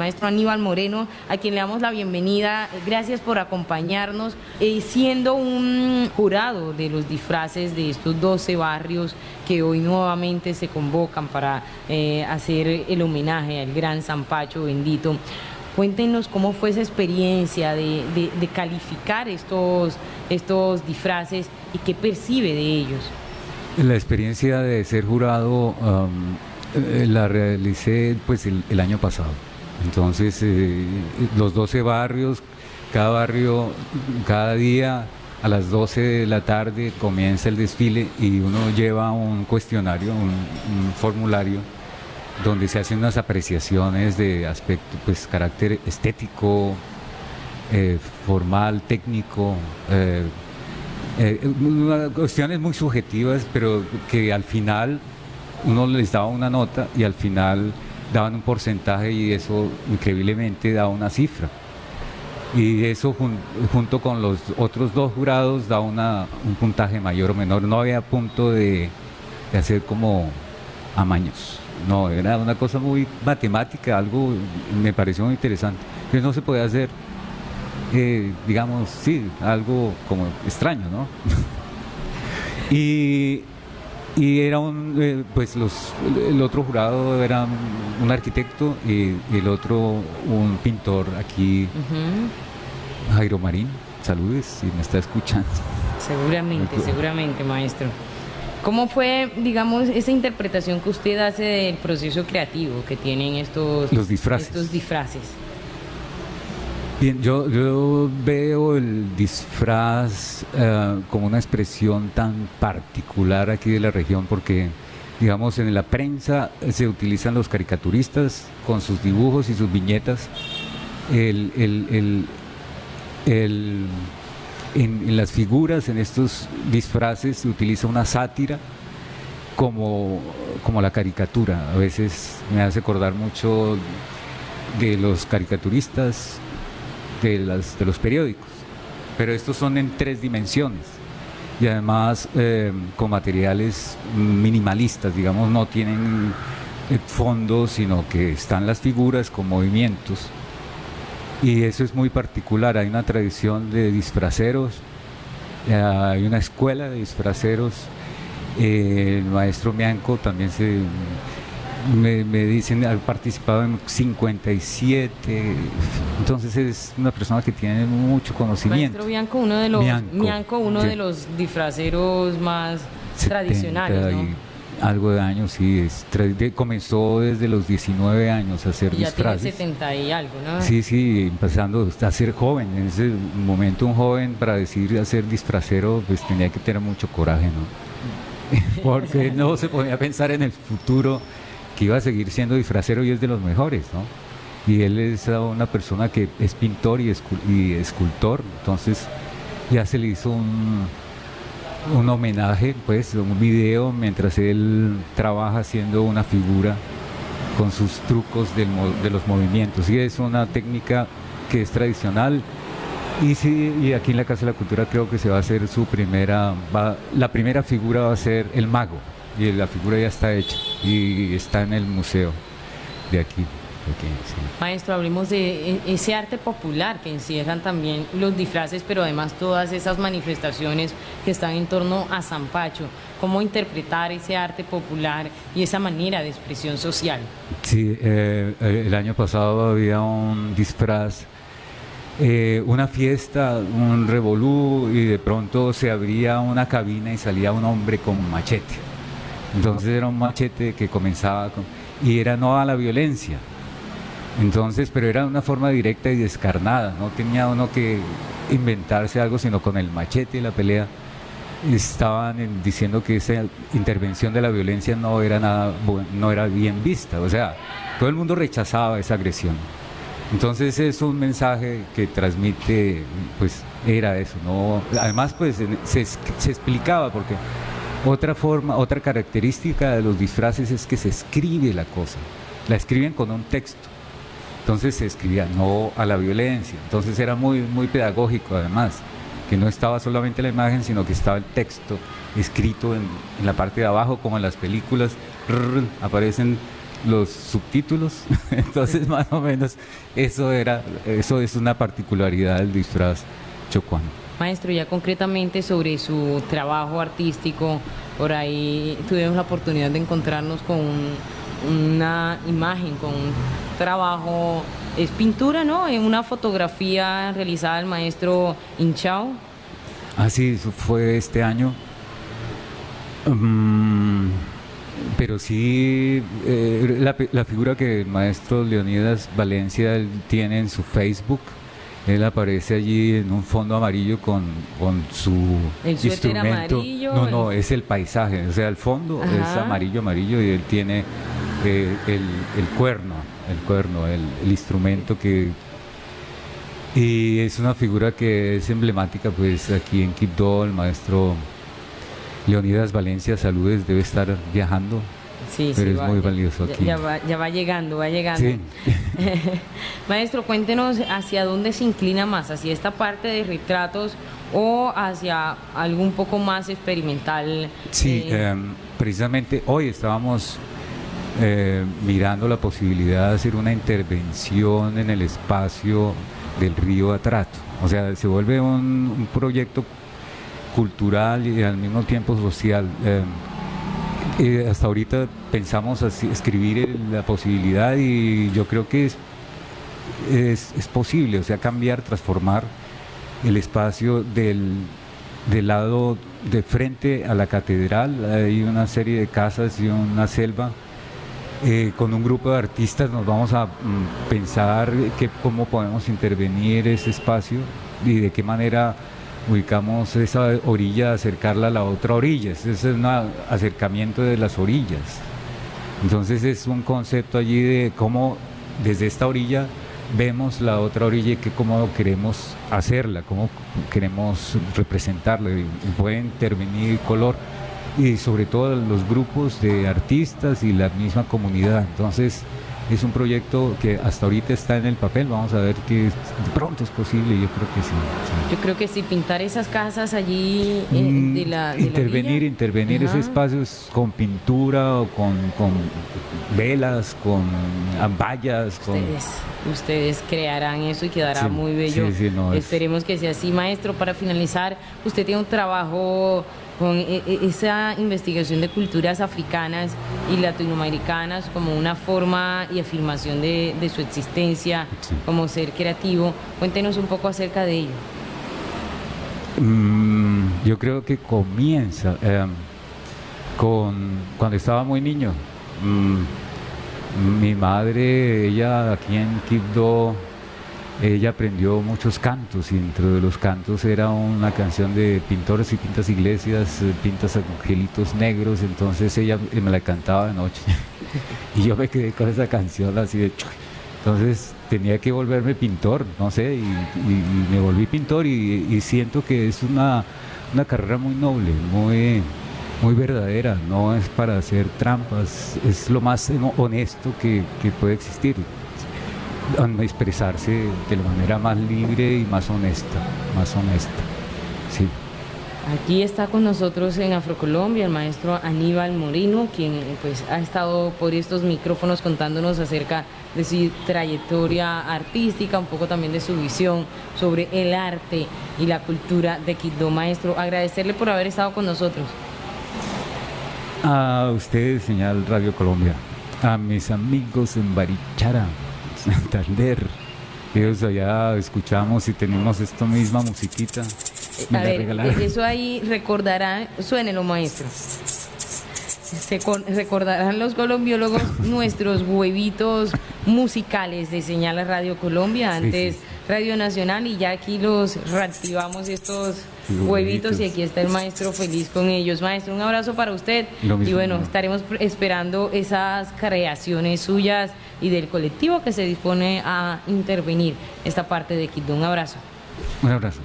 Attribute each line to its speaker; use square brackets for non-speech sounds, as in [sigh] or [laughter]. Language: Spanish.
Speaker 1: maestro Aníbal Moreno, a quien le damos la bienvenida. Gracias por acompañarnos, eh, siendo un jurado de los disfraces de estos 12 barrios que hoy nuevamente se convocan para eh, hacer el homenaje al gran Zampacho bendito. Cuéntenos cómo fue esa experiencia de, calificar estos, estos disfraces y qué percibe de ellos.
Speaker 2: La experiencia de ser jurado eh, la realicé pues el, año pasado. Entonces, eh, los 12 barrios, cada barrio, cada día a las 12 de la tarde comienza el desfile y uno lleva un cuestionario, un formulario donde se hacen unas apreciaciones de aspecto, pues carácter estético, eh, formal, técnico, eh, cuestiones muy subjetivas, pero que al final uno les daba una nota y al final daban un porcentaje y eso increíblemente daba una cifra. Y eso junto con los otros dos jurados da una, un puntaje mayor o menor. No había punto de, de hacer como amaños. No, era una cosa muy matemática, algo me pareció muy interesante. Entonces no se puede hacer, eh, digamos, sí, algo como extraño, ¿no? [laughs] y, y era un, eh, pues los, el otro jurado era un arquitecto y, el otro un pintor aquí, Jairo Marín. Saludes si me está escuchando.
Speaker 1: Seguramente, seguramente, maestro. ¿Cómo fue, digamos, esa interpretación que usted hace del proceso creativo que tienen estos,
Speaker 2: Los disfraces.
Speaker 1: estos disfraces?
Speaker 2: Bien, yo, yo veo el disfraz eh, como una expresión tan particular aquí de la región porque, digamos, en la prensa se utilizan los caricaturistas con sus dibujos y sus viñetas. el, el, el en, las figuras, en estos disfraces, se utiliza una sátira como, como la caricatura. A veces me hace acordar mucho de los caricaturistas de, los periódicos, pero estos son en tres dimensiones y además eh, con materiales minimalistas, digamos, no tienen eh, fondos, sino que están las figuras con movimientos y eso es muy particular. Hay una tradición de disfraceros, eh, hay una escuela de disfraceros. El maestro Mianco también se me, dicen ha participado en 57 entonces es una persona que tiene mucho conocimiento
Speaker 1: maestro Bianco uno de los uno de los disfraceros más tradicionales
Speaker 2: algo de años, sí. Es, comenzó desde los 19 años a hacer
Speaker 1: y ya Tiene 70 y algo, ¿no?
Speaker 2: Sí, sí, empezando a ser joven. En ese momento un joven para decir hacer disfracero, pues tenía que tener mucho coraje, ¿no? [laughs] Porque no se podía pensar en el futuro que iba a seguir siendo disfracero y es de los mejores, ¿no? Y él es una persona que es pintor y, escultor, entonces ya se le hizo un un homenaje, pues, un video mientras él trabaja haciendo una figura con sus trucos de los movimientos. Y es una técnica que es tradicional. Y, sí, y aquí en la Casa de la Cultura creo que se va a hacer su primera, la primera figura va a ser el mago. Y la figura ya está hecha y está en el museo de aquí.
Speaker 1: Maestro, hablemos de e, ese arte popular que encierran también los disfraces, pero además todas esas manifestaciones que están en torno a San Pacho. ¿Cómo interpretar ese arte popular y esa manera de expresión social?
Speaker 2: Sí, eh, el año pasado había un disfraz, eh, una fiesta, un revolú, y de pronto se abría una cabina y salía un hombre con un machete. Entonces era un machete que comenzaba con, y era no a la violencia, entonces, pero era una forma directa y descarnada, no tenía uno que inventarse algo, sino con el machete y la pelea. Estaban diciendo que esa intervención de la violencia no era nada no era bien vista, o sea, todo el mundo rechazaba esa agresión. Entonces es un mensaje que transmite, pues era eso, no, además pues se, se explicaba porque otra forma, otra característica de los disfraces es que se escribe la cosa, la escriben con un texto. Entonces se escribía no a la violencia. Entonces era muy, muy pedagógico además, que no estaba solamente la imagen, sino que estaba el texto escrito en, la parte de abajo, como en las películas, aparecen los subtítulos. [laughs] Entonces, más o menos, eso era, eso es una particularidad del disfraz chocuano.
Speaker 1: Maestro, ya concretamente sobre su trabajo artístico, por ahí tuvimos la oportunidad de encontrarnos con una imagen, con un trabajo, es pintura, ¿no? En una fotografía realizada del maestro Inchao.
Speaker 2: Ah, sí, fue este año. Mm, pero sí, eh, la, figura que el maestro Leonidas Valencia tiene en su Facebook, él aparece allí en un fondo amarillo con, con su
Speaker 1: ¿El
Speaker 2: instrumento.
Speaker 1: Amarillo,
Speaker 2: no, no, es el paisaje, o sea, el fondo es amarillo, amarillo y él tiene eh, el, el, cuerno, el cuerno, el, el instrumento que y es una figura que es emblemática, pues aquí en Quibdó, el maestro Leonidas Valencia Saludes debe estar viajando.
Speaker 1: Sí,
Speaker 2: pero
Speaker 1: sí,
Speaker 2: es muy valioso aquí.
Speaker 1: Ya va, ya va llegando, va llegando.
Speaker 2: Sí. [laughs]
Speaker 1: Maestro, cuéntenos hacia dónde se inclina más, hacia esta parte de retratos o hacia algo un poco más experimental.
Speaker 2: Sí,
Speaker 1: eh,
Speaker 2: eh, precisamente hoy estábamos eh, mirando la posibilidad de hacer una intervención en el espacio del río Atrato. O sea, se vuelve un, un proyecto cultural y al mismo tiempo social. Hasta ahorita pensamos escribir la posibilidad y yo creo que es, es, es, posible, o sea, cambiar, transformar el espacio del, del lado de frente a la catedral. Hay una serie de casas y una selva. Eh, con un grupo de artistas nos vamos a mm, pensar que, cómo podemos intervenir ese espacio y de qué manera ubicamos esa orilla, acercarla a la otra orilla. Ese es un acercamiento de las orillas. Entonces es un concepto allí de cómo desde esta orilla vemos la otra orilla y que cómo queremos hacerla, cómo queremos representarla. Puede intervenir color y sobre todo los grupos de artistas y la misma comunidad. Entonces, es un proyecto que hasta ahorita está en el papel, vamos a ver que pronto es posible, yo creo que sí. sí.
Speaker 1: Yo creo que sí, pintar esas casas allí eh,
Speaker 2: Mm,
Speaker 1: de la... de la
Speaker 2: intervenir, intervenir
Speaker 1: Ajá.
Speaker 2: ese espacio es con pintura o con, con velas, con vallas, con...
Speaker 1: Ustedes, ustedes crearán eso y quedará
Speaker 2: Sí,
Speaker 1: muy bello.
Speaker 2: sí, sí, no, es-
Speaker 1: Esperemos que sea así. Maestro, para finalizar, usted tiene un trabajo con e- e- esa investigación de culturas africanas y latinoamericanas como una forma y afirmación de, de su existencia
Speaker 2: Sí.
Speaker 1: como ser creativo. Cuéntenos un poco acerca de ello.
Speaker 2: Mm, yo creo que comienza eh, con cuando estaba muy niño. Mm, mi madre, ella aquí en Quibdó, ella aprendió muchos cantos y dentro de los cantos era una canción de pintores y pintas iglesias, eh, pintas angelitos negros, entonces ella me la cantaba de noche. [laughs] Y yo me quedé con esa canción así de... Entonces tenía que volverme pintor, no sé, y me volví pintor y, y siento que es una, una carrera muy noble, muy, muy verdadera, no es para hacer trampas, es lo más honesto que, que puede existir, a expresarse de la manera más libre y más honesta, más honesta. Sí.
Speaker 1: Aquí está con nosotros en Afrocolombia el maestro Aníbal Moreno, quien pues ha estado por estos micrófonos contándonos acerca de su trayectoria artística, un poco también de su visión sobre el arte y la cultura de Quibdó. Maestro, agradecerle por haber estado con nosotros.
Speaker 2: A ustedes, señal Radio Colombia, a mis amigos en Barichara, [laughs] Santander, ellos allá escuchamos y tenemos esta misma musiquita. Me
Speaker 1: A
Speaker 2: la
Speaker 1: ver,
Speaker 2: regalaron.
Speaker 1: eso ahí recordarán, suénelo maestro. Se con- recordarán los colombiólogos [laughs] nuestros huevitos musicales de Señal Radio Colombia,
Speaker 2: Sí,
Speaker 1: antes
Speaker 2: sí.
Speaker 1: Radio Nacional y ya aquí los reactivamos estos huevitos y aquí está el maestro feliz con ellos. Maestro, un abrazo para usted y bueno,
Speaker 2: ¿no?
Speaker 1: estaremos esperando esas creaciones suyas y del colectivo que se dispone a intervenir esta parte de Quito. Un abrazo.
Speaker 2: Un abrazo.